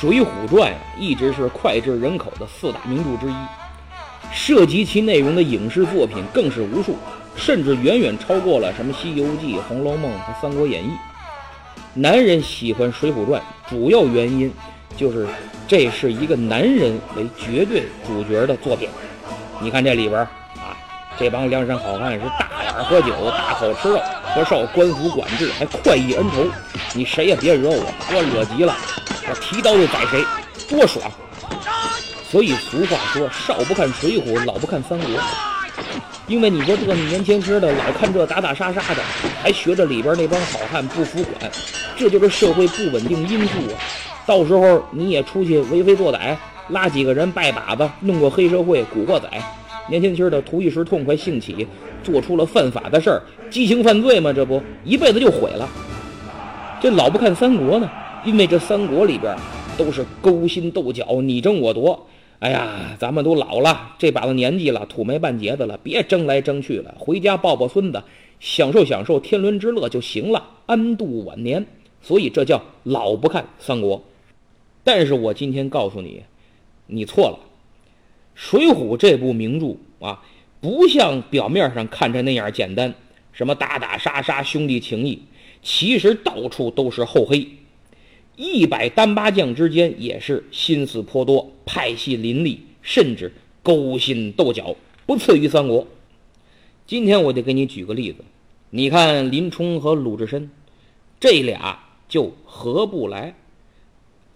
水浒传》啊，一直是脍炙人口的四大名著之一，涉及其内容的影视作品更是无数，甚至远远超过了什么《西游记》《红楼梦》和《三国演义》。男人喜欢《水浒传》，主要原因就是这是一个男人为绝对主角的作品。你看这里边啊，这帮梁山好汉是大眼喝酒，大口吃肉，不受官府管制，还快意恩仇。你谁也别惹我，我惹急了，提刀就宰谁，多爽！所以俗话说，少不看水浒，老不看三国。因为你说这个年轻时的老看这打打杀杀的，还学着里边那帮好汉不服管，这就是社会不稳定因素啊！到时候你也出去为非作歹，拉几个人拜把子，弄个黑社会，古惑仔，年轻轻的图一时痛快兴起，做出了犯法的事儿，激情犯罪嘛，这不一辈子就毁了。这老不看三国呢，因为这三国里边都是勾心斗角，你争我夺。哎呀，咱们都老了，这把子年纪了，土没半截子了，别争来争去了，回家抱抱孙子，享受享受天伦之乐就行了，安度晚年。所以这叫老不看三国。但是我今天告诉你，你错了，《水浒》这部名著啊，不像表面上看着那样简单，什么打打杀杀、兄弟情谊，其实到处都是厚黑。一百单八将之间也是心思颇多，派系林立，甚至勾心斗角，不次于三国。今天我就给你举个例子，你看林冲和鲁智深，这俩就合不来。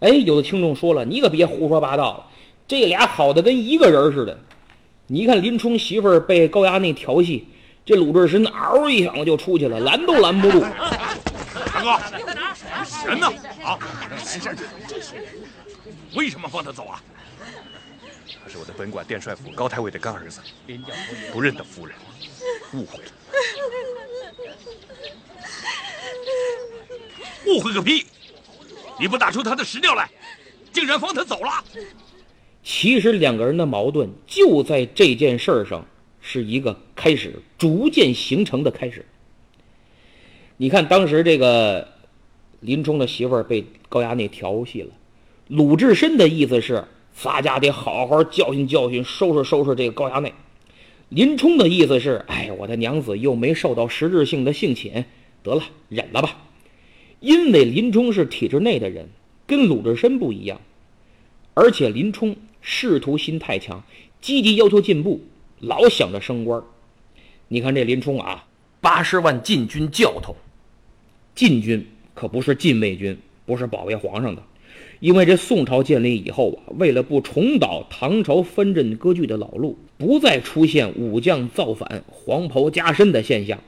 哎，有的听众说了，你可别胡说八道了，这俩好的跟一个人似的。你看林冲媳妇儿被高衙内调戏，这鲁智深嗷一响就出去了，拦都拦不住。哥，人呢？啊，为什么放他走啊？他是我的本管殿帅府高太尉的干儿子，不认得夫人，误会了。误会个屁！你不打出他的实调来，竟然放他走了。其实两个人的矛盾就在这件事上是一个开始，逐渐形成的开始。你看当时这个林冲的媳妇儿被高衙内调戏了，鲁智深的意思是咱家得好好教训教训，收拾收拾这个高衙内。林冲的意思是，哎，我的娘子又没受到实质性的性侵，得了，忍了吧。因为林冲是体制内的人，跟鲁智深不一样，而且林冲仕途心太强，积极要求进步，老想着升官。你看这林冲啊，八十万禁军教头，禁军可不是禁卫军，不是保卫皇上的。因为这宋朝建立以后啊，为了不重蹈唐朝藩镇割据的老路，不再出现武将造反、黄袍加身的现象，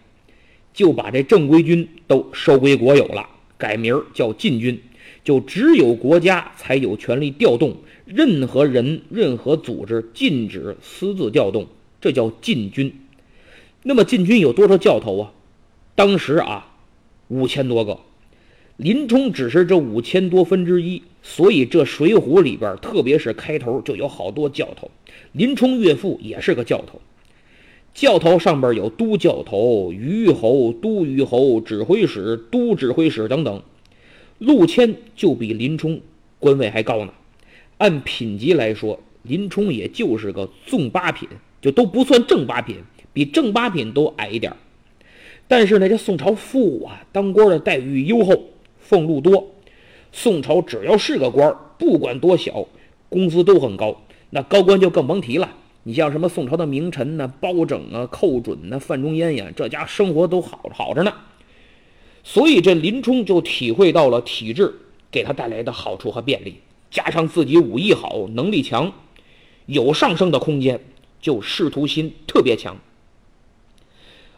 就把这正规军都收归国有了。改名叫禁军，就只有国家才有权利调动，任何人、任何组织禁止私自调动，这叫禁军。那么禁军有多少教头啊？当时啊，五千多个，林冲只是这五千多分之一，所以这《水浒》里边，特别是开头就有好多教头。林冲岳父也是个教头。教头上边有都教头、虞侯、都虞侯、指挥使、都指挥使等等。陆谦就比林冲官位还高呢。按品级来说，林冲也就是个纵八品，就都不算正八品，比正八品都矮一点儿。但是呢，这宋朝富啊，当官的待遇优厚，俸禄多。宋朝只要是个官，不管多小，工资都很高。那高官就更甭提了。你像什么宋朝的名臣呢？包拯啊、寇准呢、范仲淹呀，这家生活都好好着呢。所以这林冲就体会到了体制给他带来的好处和便利，加上自己武艺好、能力强，有上升的空间，就仕途心特别强。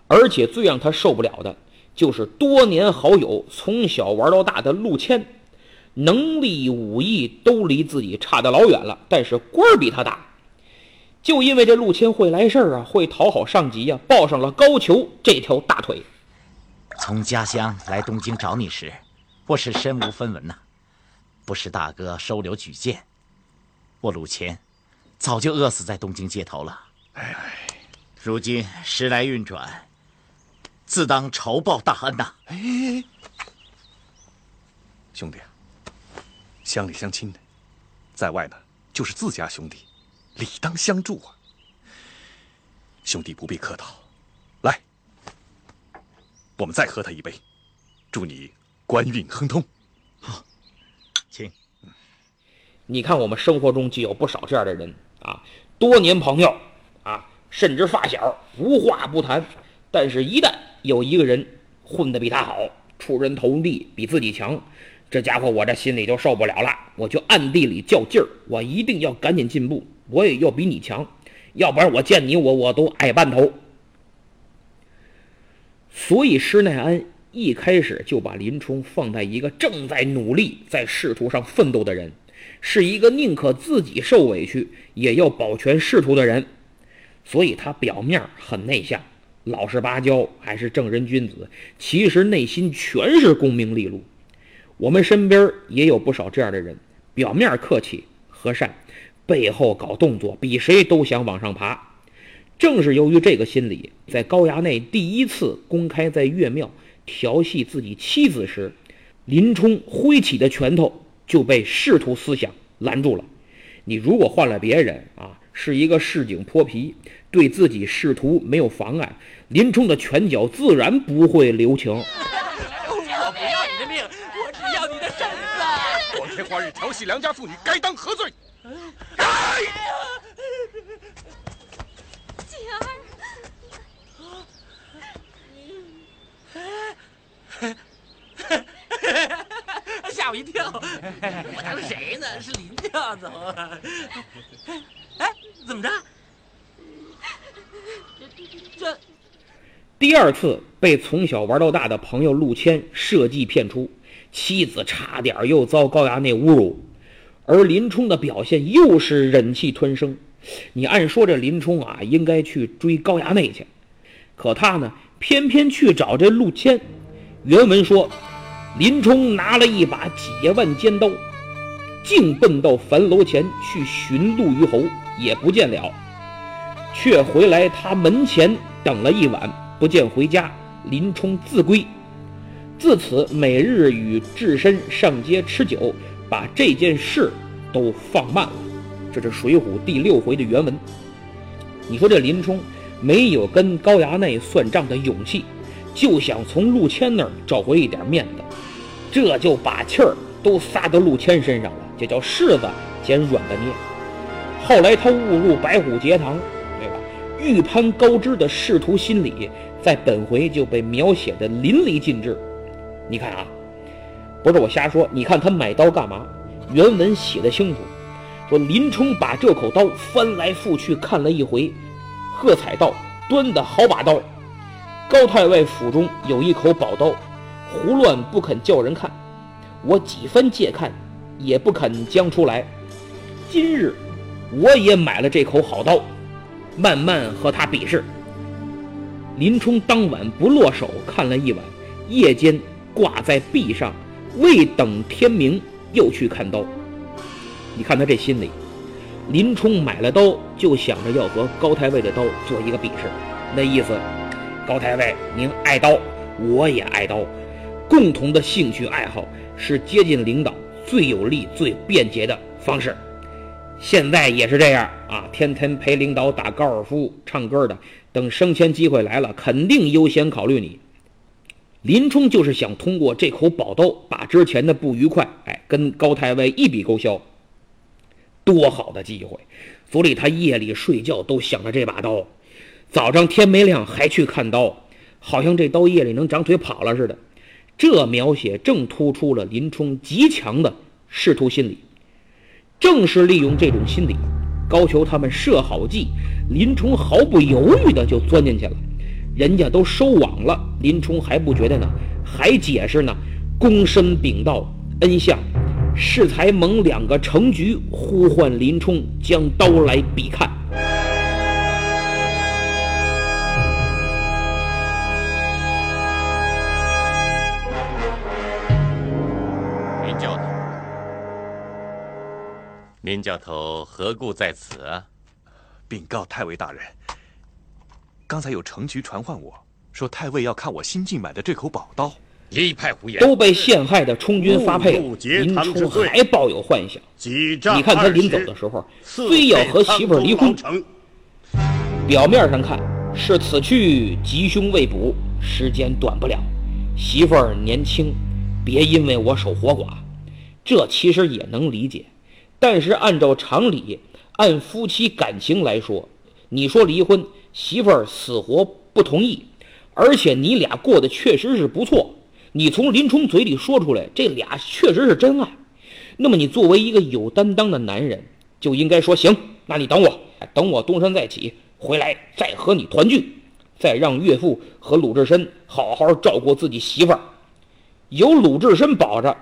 而且最让他受不了的，就是多年好友、从小玩到大的陆谦，能力武艺都离自己差得老远了，但是官儿比他大。就因为这陆谦会来事儿啊，会讨好上级呀，抱上了高俅这条大腿。从家乡来东京找你时，我是身无分文呐，不是大哥收留举荐，我陆谦早就饿死在东京街头了。哎，如今时来运转，自当朝报大恩呐。哎，兄弟啊，乡里乡亲的，在外呢就是自家兄弟，理当相助啊。兄弟不必客套，来，我们再喝他一杯，祝你官运亨通。好请。你看，我们生活中就有不少这样的人啊，多年朋友啊，甚至发小，无话不谈。但是，一旦有一个人混得比他好，出人头地，比自己强，这家伙我这心里就受不了了，我就暗地里较劲儿，我一定要赶紧进步，我也要比你强，要不然我见你我我都矮半头。所以，施耐庵一开始就把林冲放在一个正在努力在仕途上奋斗的人。是一个宁可自己受委屈也要保全仕途的人，所以他表面很内向，老实巴交，还是正人君子，其实内心全是功名利禄。我们身边也有不少这样的人，表面客气和善，背后搞动作，比谁都想往上爬。正是由于这个心理，在高衙内第一次公开在岳庙调戏自己妻子时，林冲挥起的拳头。就被仕途思想拦住了。你如果换了别人啊，是一个市井泼皮，对自己仕途没有妨碍，林冲的拳脚自然不会留情。我不要你的命，我只要你的身子。光天化日调戏良家妇女，该当何罪？姐儿。吓我一跳！我当谁呢？是林教头。哎，怎么着？这第二次被从小玩到大的朋友陆谦设计骗出，妻子差点又遭高衙内侮辱，而林冲的表现又是忍气吞声。你按说这林冲啊，应该去追高衙内去，可他呢，偏偏去找这陆谦。原文说。林冲拿了一把解腕尖刀，径奔到樊楼前去寻陆虞侯，也不见了，却回来他门前等了一晚，不见回家。林冲自归，自此每日与智深上街吃酒，把这件事都放慢了。这是《水浒》第六回的原文。你说这林冲没有跟高衙内算账的勇气，就想从陆谦那儿找回一点面子。这就把气儿都撒到陆谦身上了，这叫柿子捡软的捏。后来他误入白虎节堂，欲攀高枝的仕途心理，在本回就被描写的淋漓尽致。你看啊，不是我瞎说，你看他买刀干嘛？原文写的清楚，说林冲把这口刀翻来覆去看了一回，喝彩道：“端的好把刀，高太尉府中有一口宝刀。”胡乱不肯叫人看，我几番借看，也不肯将出来。今日我也买了这口好刀，慢慢和他比试。林冲当晚不落手看了一晚，夜间挂在壁上，未等天明又去看刀。你看他这心理，林冲买了刀就想着要和高太尉的刀做一个比试，那意思，高太尉您爱刀，我也爱刀。共同的兴趣爱好是接近领导最有利、最便捷的方式。现在也是这样啊，天天陪领导打高尔夫、唱歌的，等升迁机会来了，肯定优先考虑你。林冲就是想通过这口宝刀，把之前的不愉快，哎，跟高太尉一笔勾销。多好的机会！所以他夜里睡觉都想着这把刀，早上天没亮还去看刀，好像这刀夜里能长腿跑了似的。这描写正突出了林冲极强的仕途心理。正是利用这种心理，高俅他们设好计，林冲毫不犹豫的就钻进去了。人家都收网了，林冲还不觉得呢，还解释呢：躬身禀道，恩相，适才蒙两个成局，呼唤林冲将刀来比看。林教头何故在此啊？禀告太尉大人，刚才有程局传唤我说，太尉要看我新进买的这口宝刀。一派胡言。都被陷害的充军发配了，林冲还抱有幻想。几你看他临走的时候，非要和媳妇儿离婚表面上看是此去吉凶未卜，时间短不了，媳妇儿年轻，别因为我守活寡，这其实也能理解。但是按照常理，按夫妻感情来说，你说离婚，媳妇儿死活不同意，而且你俩过得确实是不错，你从林冲嘴里说出来，这俩确实是真爱。那么你作为一个有担当的男人，就应该说行，那你等我，等我东山再起回来，再和你团聚，再让岳父和鲁智深好好照顾自己媳妇儿。有鲁智深保着，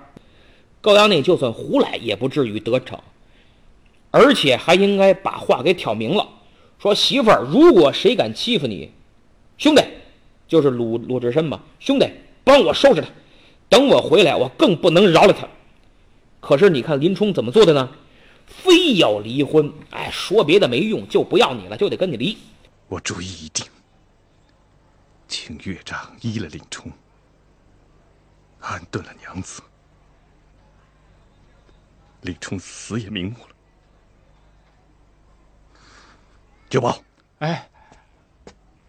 高衙内就算胡来也不至于得逞，而且还应该把话给挑明了，说媳妇儿，如果谁敢欺负你，兄弟，就是鲁鲁智深嘛，兄弟，帮我收拾他，等我回来，我更不能饶了他。可是你看林冲怎么做的呢？非要离婚，哎，说别的没用，就不要你了，就得跟你离。我主意已定，请岳丈依了林冲，安顿了娘子。林冲死也瞑目了。九宝，哎，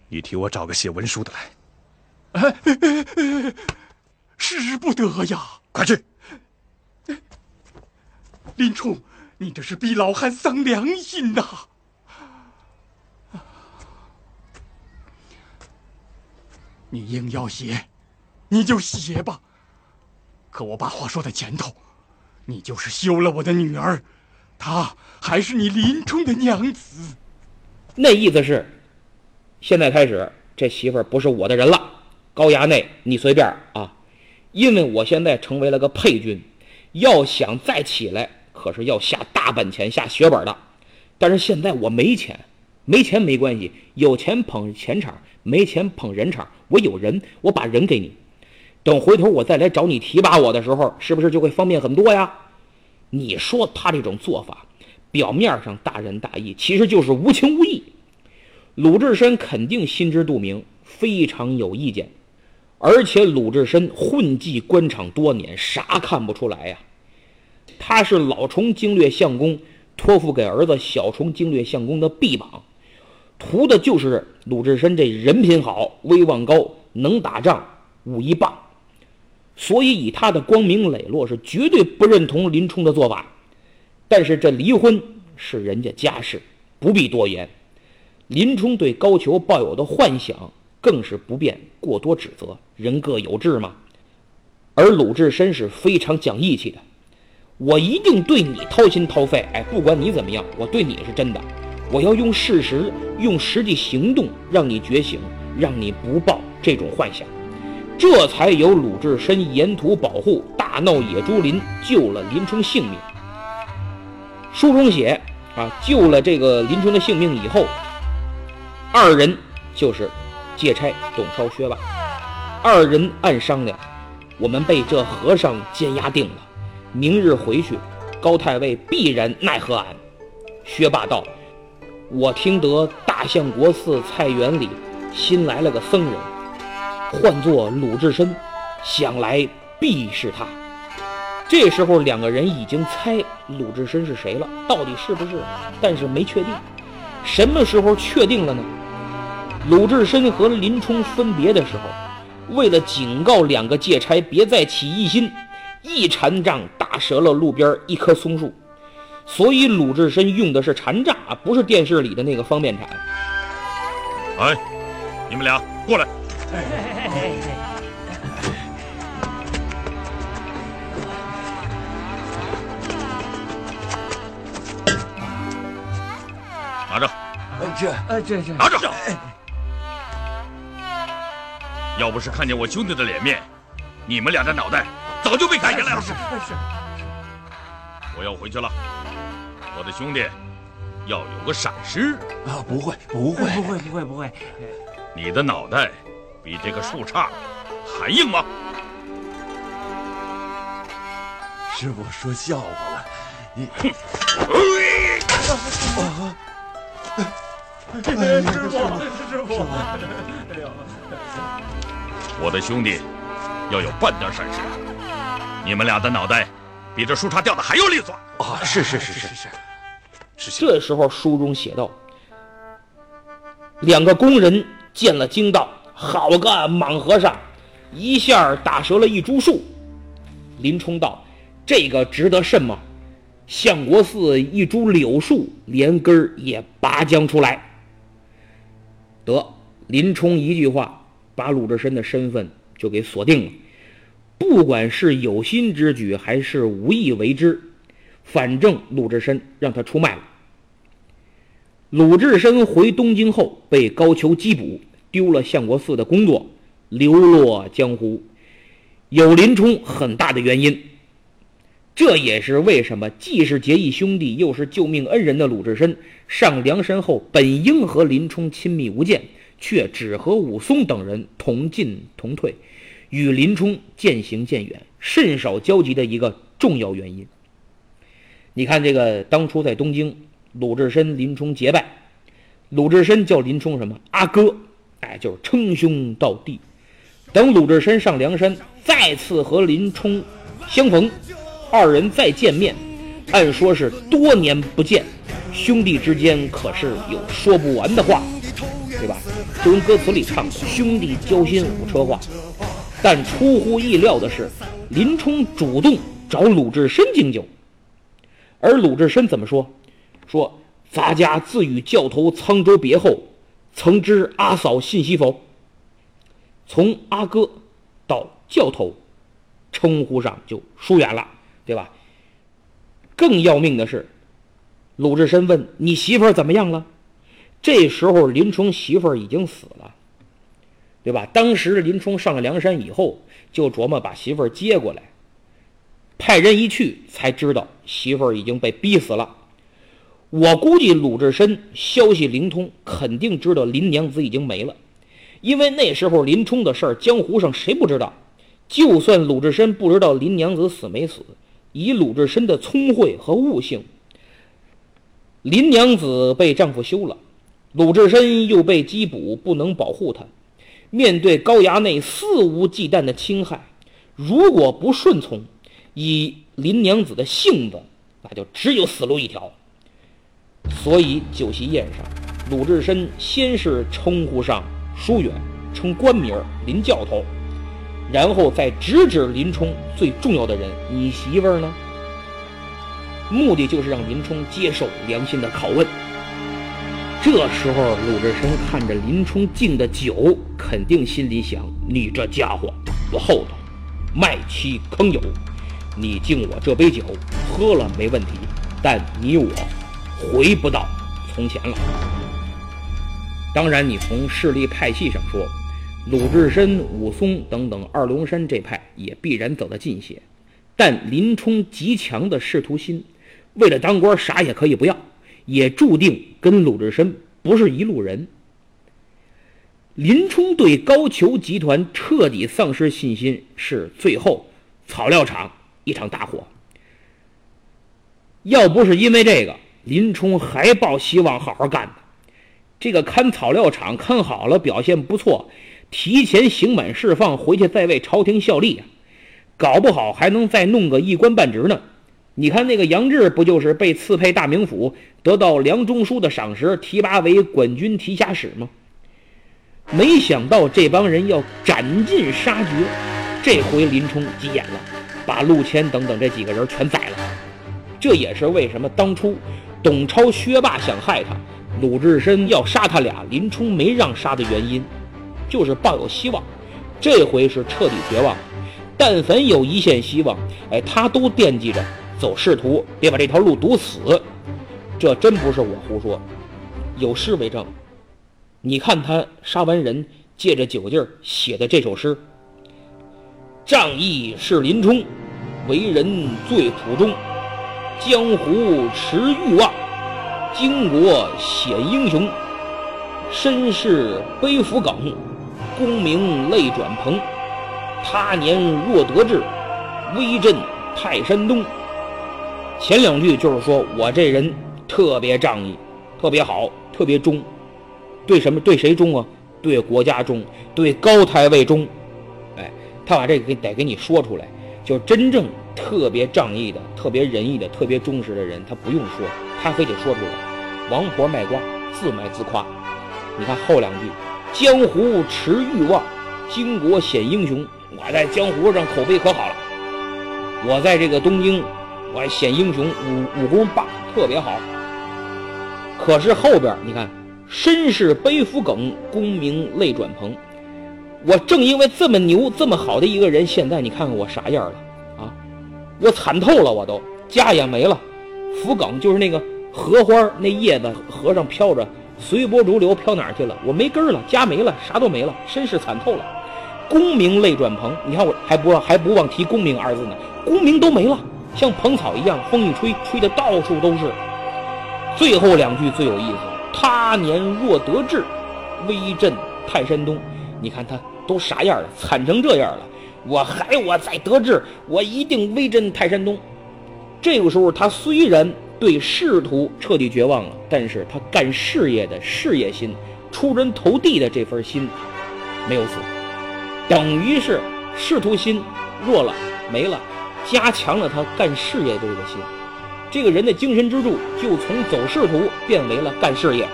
你替我找个写文书的来，哎使不得呀！快去！林冲，你这是逼老汉丧良心呐！你硬要写，你就写吧。可我把话说在前头，你就是休了我的女儿，她还是你林冲的娘子。那意思是，现在开始这媳妇儿不是我的人了。高衙内，你随便啊，因为我现在成为了个配军，要想再起来，可是要下大本钱、下血本的。但是现在我没钱，没钱没关系，有钱捧钱场，没钱捧人场。我有人，我把人给你，等回头我再来找你提拔我的时候，是不是就会方便很多呀？你说他这种做法，表面上大仁大义，其实就是无情无义。鲁智深肯定心知肚明，非常有意见。而且鲁智深混迹官场多年，啥看不出来呀？他是老虫经略相公托付给儿子小虫经略相公的臂膀，图的就是鲁智深这人品好、威望高、能打仗、武艺棒。所以以他的光明磊落，是绝对不认同林冲的做法。但是这离婚是人家家事，不必多言。林冲对高俅抱有的幻想，更是不便过多指责，人各有志嘛。而鲁智深是非常讲义气的，我一定对你掏心掏肺，哎，不管你怎么样，我对你是真的，我要用事实、用实际行动让你觉醒，让你不抱这种幻想，这才有鲁智深沿途保护，大闹野猪林，救了林冲性命。书中写啊，救了这个林冲的性命以后。二人就是借差董超、薛霸，二人暗商量，我们被这和尚监押定了，明日回去，高太尉必然奈何俺。薛霸道：“我听得大相国寺菜园里新来了个僧人，唤作鲁智深，想来必是他。”这时候两个人已经猜鲁智深是谁了，到底是不是？但是没确定。什么时候确定了呢？鲁智深和林冲分别的时候，为了警告两个借差别再起异心，一禅杖打折了路边一棵松树。所以鲁智深用的是禅杖啊，不是电视里的那个方便铲。哎，你们俩过来。拿着，这呃这这拿着。要不是看见我兄弟的脸面，你们俩的脑袋早就被砍下来了。是是。我要回去了，我的兄弟要有个闪失。啊，不会不会不会不会不会。你的脑袋比这个树杈还硬吗？师傅说笑话了。你。师傅，师傅，我的兄弟要有半点闪失。你们俩的脑袋比这树杈掉的还要利索。啊，是是是是是，是是。这时候书中写道：两个工人见了惊道：“好个莽和尚，一下打折了一株树。”林冲道：“这个值得甚吗？相国寺一株柳树，连根也拔将出来。”得，林冲一句话，把鲁智深的身份就给锁定了。不管是有心之举，还是无意为之，反正鲁智深让他出卖了。鲁智深回东京后，被高俅缉捕，丢了相国寺的工作，流落江湖，有林冲很大的原因。这也是为什么既是结义兄弟，又是救命恩人的鲁智深上梁山后，本应和林冲亲密无间，却只和武松等人同进同退，与林冲渐行渐远，甚少交集的一个重要原因。你看，这个当初在东京，鲁智深、林冲结拜，鲁智深叫林冲什么阿哥，哎，就是称兄道弟。等鲁智深上梁山，再次和林冲相逢。二人再见面，按说是多年不见，兄弟之间可是有说不完的话，对吧？就跟歌词里唱的“兄弟交心五车话”。但出乎意料的是，林冲主动找鲁智深敬酒，而鲁智深怎么说？说：“咱家自与教头沧州别后，曾知阿嫂信息否？”从阿哥到教头，称呼上就疏远了。对吧？更要命的是，鲁智深问：“你媳妇儿怎么样了？”这时候林冲媳妇儿已经死了，对吧？当时林冲上了梁山以后，就琢磨把媳妇儿接过来，派人一去才知道媳妇儿已经被逼死了。我估计鲁智深消息灵通，肯定知道林娘子已经没了，因为那时候林冲的事儿，江湖上谁不知道？就算鲁智深不知道林娘子死没死。以鲁智深的聪慧和悟性，林娘子被丈夫休了，鲁智深又被缉捕，不能保护她。面对高衙内肆无忌惮的侵害，如果不顺从，以林娘子的性子，那就只有死路一条。所以酒席宴上，鲁智深先是称呼上疏远，称官名林教头。然后再直指林冲最重要的人，你媳妇儿呢？目的就是让林冲接受良心的拷问。这时候，鲁智深看着林冲敬的酒，肯定心里想：你这家伙不厚道，卖妻坑友。你敬我这杯酒，喝了没问题，但你我回不到从前了。当然，你从势力派系上说。鲁智深、武松等等二龙山这派也必然走得近些，但林冲极强的仕途心，为了当官啥也可以不要，也注定跟鲁智深不是一路人。林冲对高俅集团彻底丧失信心，是最后草料场一场大火。要不是因为这个，林冲还抱希望好好干呢。这个看草料场看好了，表现不错。提前刑满释放，回去再为朝廷效力啊！搞不好还能再弄个一官半职呢。你看那个杨志，不就是被赐配大名府，得到梁中书的赏识，提拔为管军提辖使吗？没想到这帮人要斩尽杀绝，这回林冲急眼了，把陆谦等等这几个人全宰了。这也是为什么当初董超、薛霸想害他，鲁智深要杀他俩，林冲没让杀的原因。就是抱有希望，这回是彻底绝望。但凡有一线希望，哎，他都惦记着走仕途，别把这条路堵死。这真不是我胡说，有诗为证。你看他杀完人，借着酒劲儿写的这首诗：“仗义是林冲，为人最朴忠，江湖持欲望，巾帼显英雄，身世背负梗。”功名泪转蓬，他年若得志，威震泰山东。前两句就是说我这人特别仗义，特别好，特别忠。对什么？对谁忠啊？对国家忠，对高太尉忠。哎，他把这个给得给你说出来，就真正特别仗义的、特别仁义的、特别忠实的人，他不用说，他非得说出来。王婆卖瓜，自卖自夸。你看后两句：“江湖持欲望，巾帼显英雄。”我在江湖上口碑可好了，我在这个东京，我显英雄，武武功棒，特别好。可是后边你看，身世背负梗，功名泪转蓬。我正因为这么牛、这么好的一个人，现在你看看我啥样了？我惨透了，我都家也没了，浮梗就是那个荷花那叶子，河上飘着，随波逐流，飘哪儿去了？我没根儿了，家没了，啥都没了，身世惨透了，功名泪转蓬。你看我还不还不忘提功名二字呢，功名都没了，像蓬草一样，风一吹，吹的到处都是。最后两句最有意思：他年若得志，威震泰山东。你看他都啥样了，惨成这样了，我还我再得志，我一定威震泰山东。这个时候，他虽然对仕途彻底绝望了，但是他干事业的事业心、出人头地的这份心没有死，等于是仕途心弱了没了，加强了他干事业的这个心。这个人的精神支柱就从走仕途变为了干事业，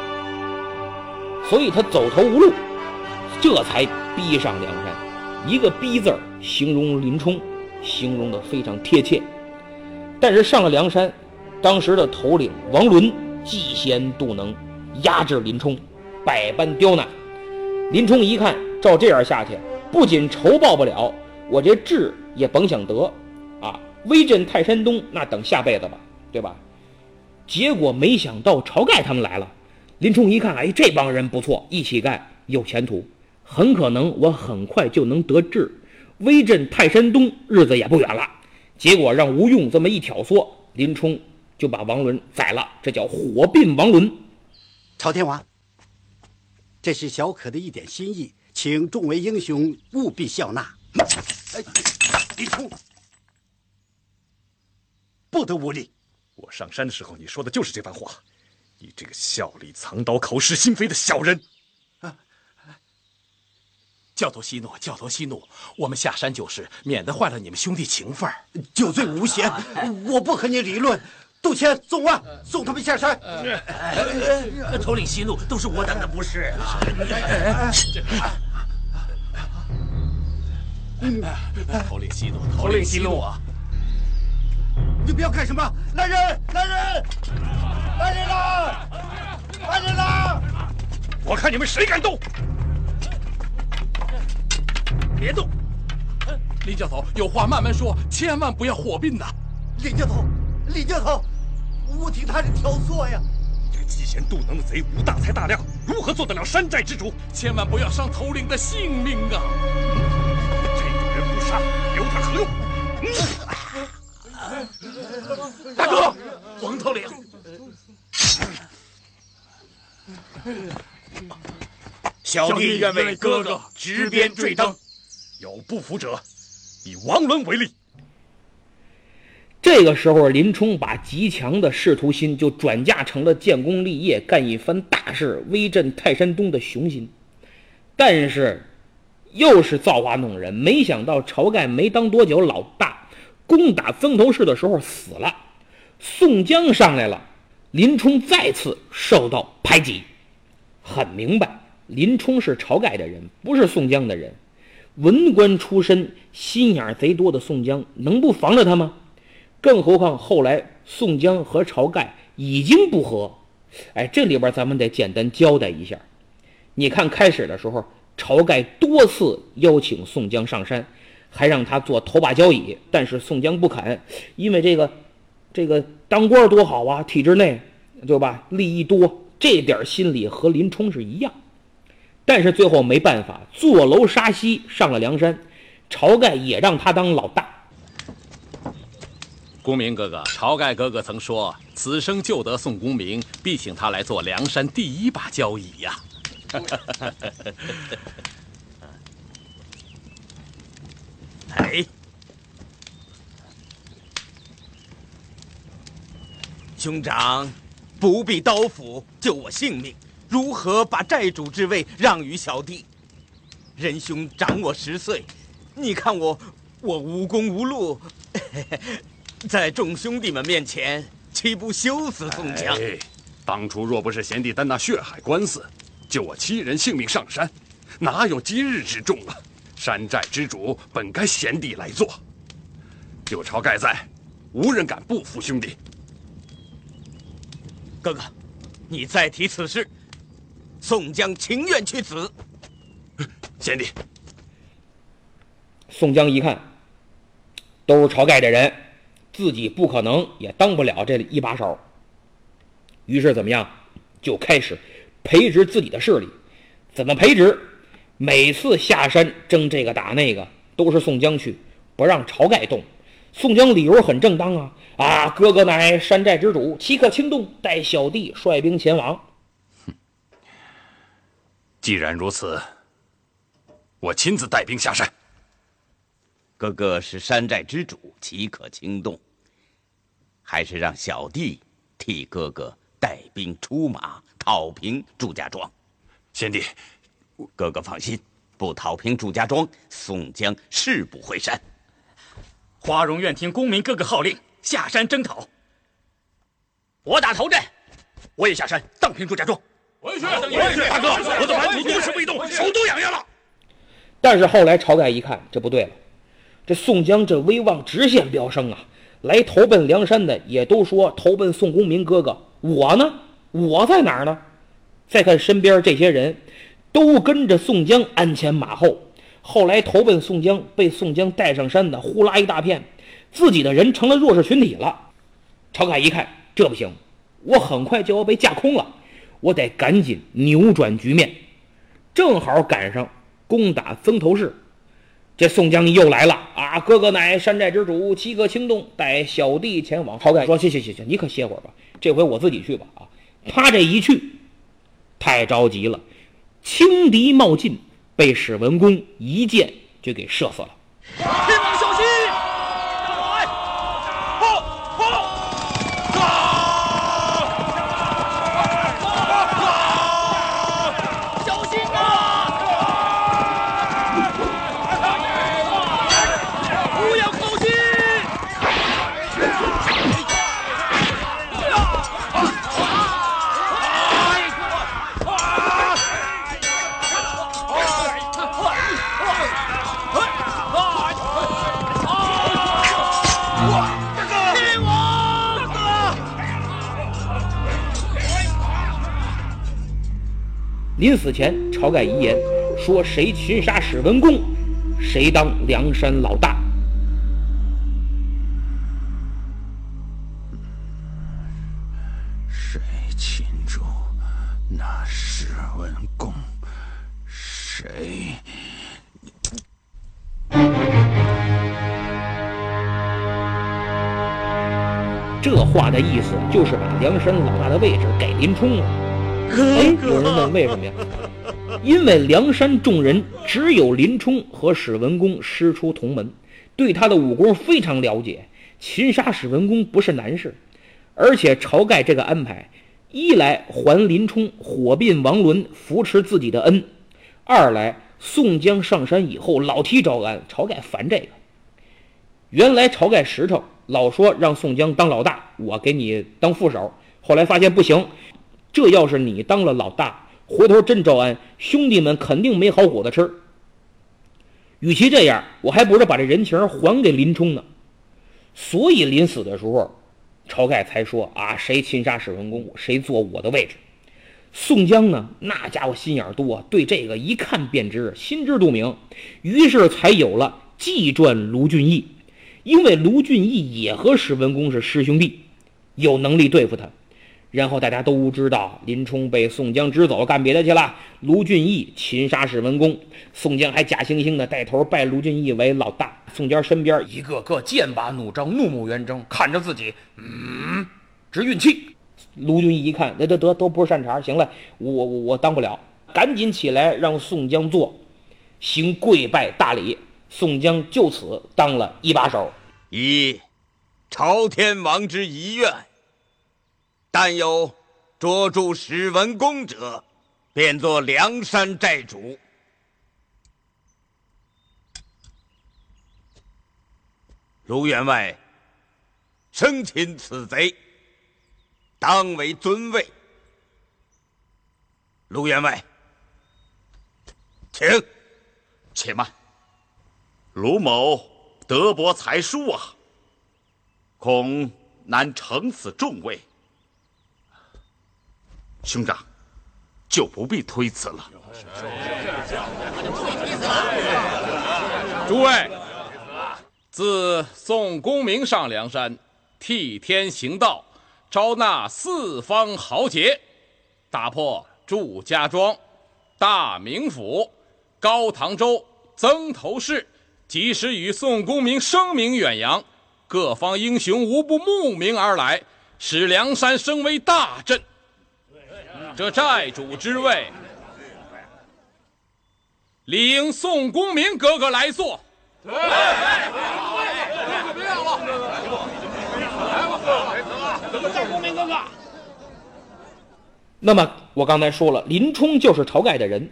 所以他走投无路。这才逼上梁山，一个“逼”字儿形容林冲，形容的非常贴切。但是上了梁山，当时的头领王伦嫉贤妒能，压制林冲，百般刁难。林冲一看，照这样下去，不仅仇报不了，我这志也甭想得啊！威震泰山东，那等下辈子吧，对吧？结果没想到晁盖他们来了，林冲一看，哎，这帮人不错，一起干有前途。很可能我很快就能得志，威震泰山东，日子也不远了。结果让吴用这么一挑唆，林冲就把王伦宰了，这叫火并王伦。朝天王，这是小可的一点心意，请众位英雄务必笑纳。哎，林冲，不得无礼！我上山的时候，你说的就是这番话。你这个笑里藏刀、口是心非的小人！教头息怒，教头息怒，我们下山就是，免得坏了你们兄弟情分。酒醉无嫌，我不和你理论。杜迁、宋万，送他们下山。头 领息怒，都是我等的不是。头领息怒，头领息怒啊！你们要干什么？来人！来人！来人了！来人了！我看你们谁敢动！别动！林教头，有话慢慢说，千万不要火并呐！林教头，林教头，我听他是挑唆呀！这个嫉贤妒能的贼，无大才大量，如何做得了山寨之主？千万不要伤头领的性命啊！这种人不杀，留他何用？大哥，王头领。小弟愿为哥哥执鞭坠灯。有不服者，以王伦为例。这个时候，林冲把极强的仕途心就转嫁成了建功立业、干一番大事、威震泰山东的雄心。但是，又是造化弄人，没想到晁盖没当多久，老大攻打曾头市的时候死了，宋江上来了，林冲再次受到排挤。很明白，林冲是晁盖的人，不是宋江的人。文官出身、心眼贼多的宋江能不防着他吗？更何况后来宋江和晁盖已经不和。哎，这里边咱们得简单交代一下。你看开始的时候，晁盖多次邀请宋江上山，还让他做头把交椅，但是宋江不肯，因为这个，这个当官多好啊，体制内，对吧？利益多，这点心理和林冲是一样。但是最后没办法，坐楼杀西上了梁山，晁盖也让他当老大。公明哥哥，晁盖哥哥曾说，此生救得宋公明，必请他来做梁山第一把交椅呀。哎，兄长，不必刀斧救我性命。如何把寨主之位让与小弟？仁兄长我十岁，你看我，我无功无禄，在众兄弟们面前，岂不羞死宋江？哎，当初若不是贤弟担那血海官司，救我七人性命上山，哪有今日之重啊？山寨之主本该贤弟来做，有晁盖在，无人敢不服兄弟。哥哥，你再提此事，宋江情愿去死。贤弟，宋江一看，都是晁盖这人，自己不可能也当不了这一把手。于是怎么样，就开始培植自己的势力。怎么培植？每次下山争这个打那个，都是宋江去，不让晁盖动。宋江理由很正当啊啊！哥哥乃山寨之主，岂可轻动？带小弟率兵前往。既然如此，我亲自带兵下山。哥哥是山寨之主，岂可轻动？还是让小弟替哥哥带兵出马，讨平祝家庄。贤弟，哥哥放心，不讨平祝家庄，宋江誓不回山。花荣愿听公明哥哥号令，下山征讨。我打头阵，我也下山荡平祝家庄。回去，回去，大哥，我的蛮族多时未动，手都痒痒了。但是后来晁盖一看，这不对了，这宋江这威望直线飙升啊！来投奔梁山的也都说投奔宋公明哥哥，我呢，我在哪儿呢？再看身边这些人，都跟着宋江鞍前马后。后来投奔宋江，被宋江带上山的呼啦一大片，自己的人成了弱势群体了。晁盖一看，这不行，我很快就要被架空了。我得赶紧扭转局面，正好赶上攻打曾头市，这宋江又来了啊！哥哥乃山寨之主，岂可轻动？带小弟前往。晁盖说：“行行行行，你可歇会儿吧，这回我自己去吧。”啊，他这一去，太着急了，轻敌冒进，被史文恭一箭就给射死了。临死前，晁盖遗言说：“谁擒杀史文恭，谁当梁山老大。”谁擒住那史文恭？谁？这话的意思就是把梁山老大的位置给林冲了。哎，有人问为什么呀？因为梁山众人只有林冲和史文恭师出同门，对他的武功非常了解，擒杀史文恭不是难事。而且晁盖这个安排，一来还林冲火并王伦扶持自己的恩，二来宋江上山以后老提招安，晁盖烦这个。原来晁盖实诚，老说让宋江当老大，我给你当副手。后来发现不行，这要是你当了老大，回头真招安，兄弟们肯定没好果子吃。与其这样，我还不如把这人情还给林冲呢。所以临死的时候，晁盖才说啊，谁擒杀史文恭，谁坐我的位置。宋江呢，那家伙心眼多，对这个一看便知，心知肚明，于是才有了计传卢俊义。因为卢俊义也和史文恭是师兄弟，有能力对付他。然后大家都知道，林冲被宋江支走干别的去了，卢俊义擒杀史文恭，宋江还假惺惺的带头拜卢俊义为老大。宋江身边一个个剑拔弩张，怒目圆睁，看着自己，嗯，直运气。卢俊义一看，得得得，都不是善茬，行了，我我我当不了，赶紧起来让宋江坐，行跪拜大礼。宋江就此当了一把手。一，朝天王之遗愿。但有捉住史文恭者，便做梁山寨主。卢员外生擒此贼，当为尊位。卢员外，请。且慢，卢某德薄才疏啊，恐难承此重位。兄长，就不必推辞了。诸位，自宋公明上梁山，替天行道，招纳四方豪杰，打破祝家庄、大名府。高唐州、曾头市，及时与宋公明声名远扬，各方英雄无不慕名而来，使梁山声威大振。这寨主之位，领宋公明哥哥来坐。对，哥哥别让了，来吧，哥哥，赵公明哥哥。那么我刚才说了，林冲就是晁盖的人。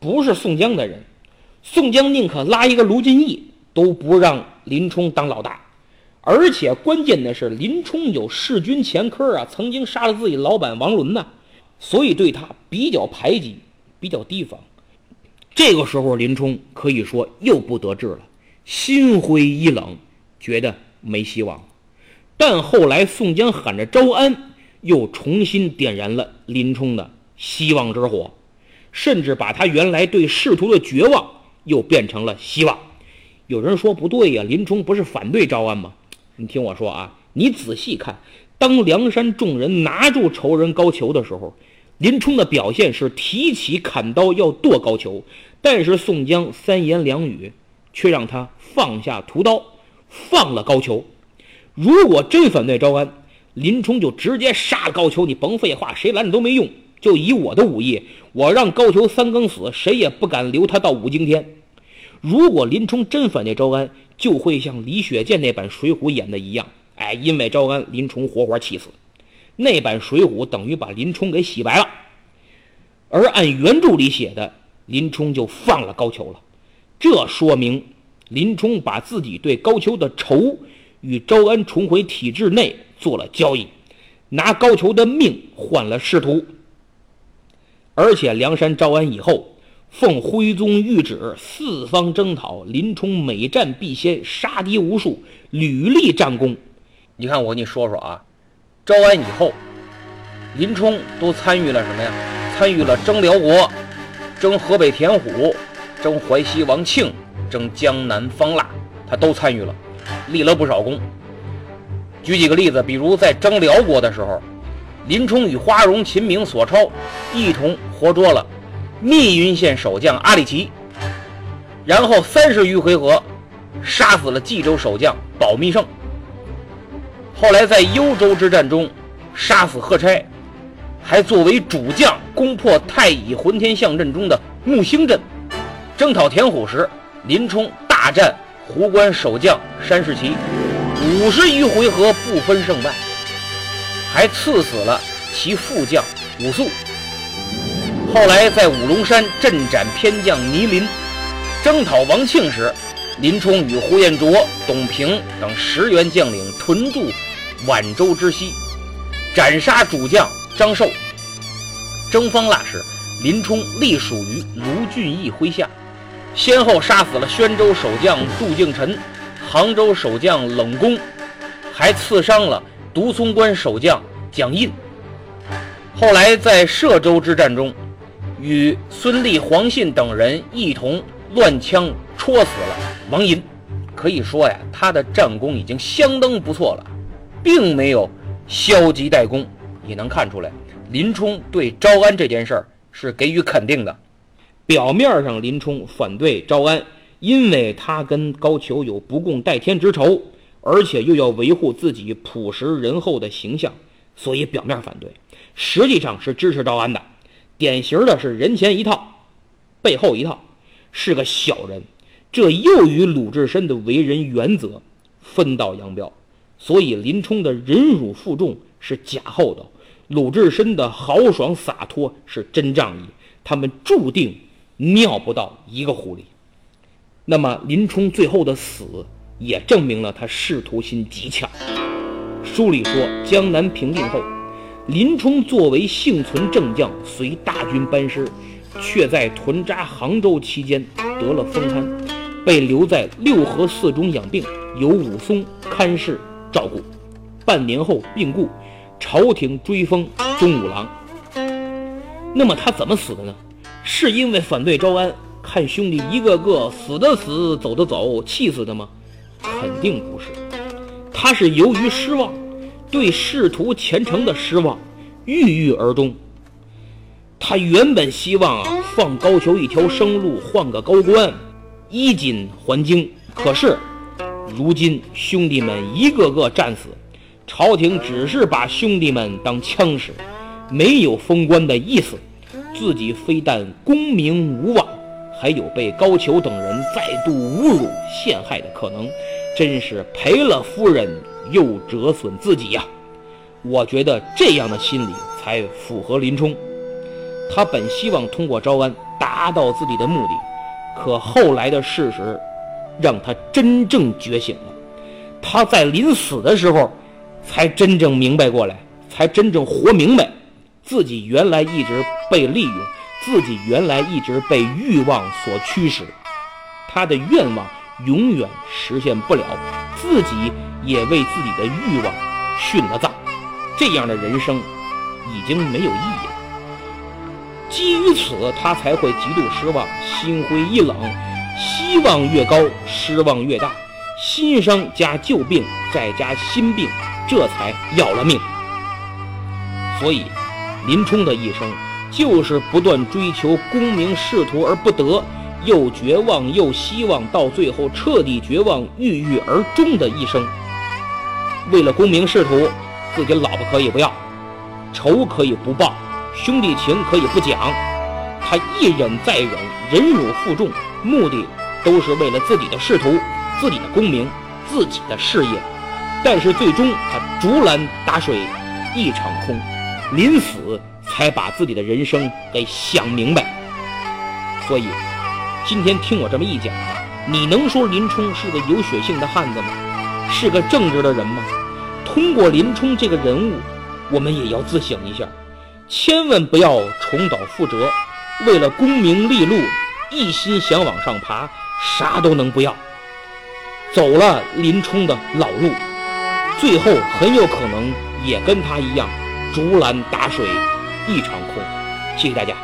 不是宋江的人，宋江宁可拉一个卢俊义，都不让林冲当老大。而且关键的是，林冲有弑君前科啊，曾经杀了自己老板王伦呐，所以对他比较排挤，比较提防。这个时候，林冲可以说又不得志了，心灰意冷，觉得没希望。但后来宋江喊着招安，又重新点燃了林冲的希望之火。甚至把他原来对仕途的绝望又变成了希望。有人说不对呀，林冲不是反对招安吗？你听我说啊，你仔细看，当梁山众人拿住仇人高俅的时候，林冲的表现是提起砍刀要剁高俅，但是宋江三言两语却让他放下屠刀，放了高俅。如果真反对招安，林冲就直接杀了高俅，你甭废话，谁拦着都没用。就以我的武艺，我让高俅三更死，谁也不敢留他到五更天。如果林冲真反对招安，就会像李雪健那版《水浒》演的一样，哎，因为招安，林冲活活气死。那版《水浒》等于把林冲给洗白了，而按原著里写的，林冲就放了高俅了。这说明林冲把自己对高俅的仇与招安重回体制内做了交易，拿高俅的命换了仕途。而且梁山招安以后，奉徽宗谕旨，四方征讨，林冲每战必先，杀敌无数，屡立战功。你看，我跟你说说啊，招安以后，林冲都参与了什么呀？参与了征辽国、征河北田虎、征淮西王庆、征江南方腊，他都参与了，立了不少功。举几个例子，比如在征辽国的时候。林冲与花荣、秦明、索超一同活捉了密云县守将阿里奇，然后三十余回合杀死了冀州守将保密胜。后来在幽州之战中杀死贺差，还作为主将攻破太乙浑天象阵中的木星阵。征讨田虎时，林冲大战壶关守将山世奇，五十余回合不分胜败。还刺死了其副将武素。后来在五龙山镇斩偏将倪林，征讨王庆时，林冲与呼延灼、董平等十员将领屯驻宛州之西，斩杀主将张寿。征方腊时，林冲隶属于卢俊义麾下，先后杀死了宣州守将杜敬臣、杭州守将冷宫，还刺伤了。独松关守将蒋印，后来在歙州之战中，与孙立、黄信等人一同乱枪戳死了王银。可以说呀，他的战功已经相当不错了，并没有消极怠工。也能看出来，林冲对招安这件事儿是给予肯定的。表面上，林冲反对招安，因为他跟高俅有不共戴天之仇。而且又要维护自己朴实仁厚的形象，所以表面反对，实际上是支持招安的。典型的是人前一套，背后一套，是个小人。这又与鲁智深的为人原则分道扬镳。所以林冲的忍辱负重是假厚道，鲁智深的豪爽洒脱是真仗义。他们注定尿不到一个壶里。那么林冲最后的死。也证明了他仕途心极强。书里说，江南平定后，林冲作为幸存正将，随大军班师，却在屯扎杭州期间得了风寒，被留在六合寺中养病，由武松看事照顾。半年后病故，朝廷追封中武郎。那么他怎么死的呢？是因为反对招安，看兄弟一个个死的死，走的走，气死的吗？肯定不是。他是由于失望，对仕途前程的失望，郁郁而终。他原本希望啊，放高俅一条生路，换个高官，衣锦还京。可是，如今兄弟们一个个战死。朝廷只是把兄弟们当枪使，没有封官的意思。自己非但功名无望，还有被高俅等人再度侮辱陷害的可能，真是赔了夫人又折损自己呀！我觉得这样的心理才符合林冲。他本希望通过招安达到自己的目的，可后来的事实让他真正觉醒了。他在临死的时候。才真正明白过来，才真正活明白，自己原来一直被利用，自己原来一直被欲望所驱使，他的愿望永远实现不了，自己也为自己的欲望殉了葬，这样的人生已经没有意义了。基于此，他才会极度失望，心灰意冷，希望越高，失望越大，新伤加旧病，再加新病。这才要了命，所以林冲的一生就是不断追求功名仕途而不得，又绝望又希望，到最后彻底绝望、郁郁而终的一生。为了功名仕途，自己老婆可以不要，仇可以不报，兄弟情可以不讲，他一忍再忍，忍辱负重，目的都是为了自己的仕途、自己的功名、自己的事业。但是最终他竹篮打水一场空，临死才把自己的人生给想明白。所以今天听我这么一讲，你能说林冲是个有血性的汉子吗？是个正直的人吗？通过林冲这个人物，我们也要自省一下，千万不要重蹈覆辙，为了功名利禄，一心想往上爬，啥都能不要，走了林冲的老路。最后很有可能也跟他一样，竹篮打水一场空。谢谢大家。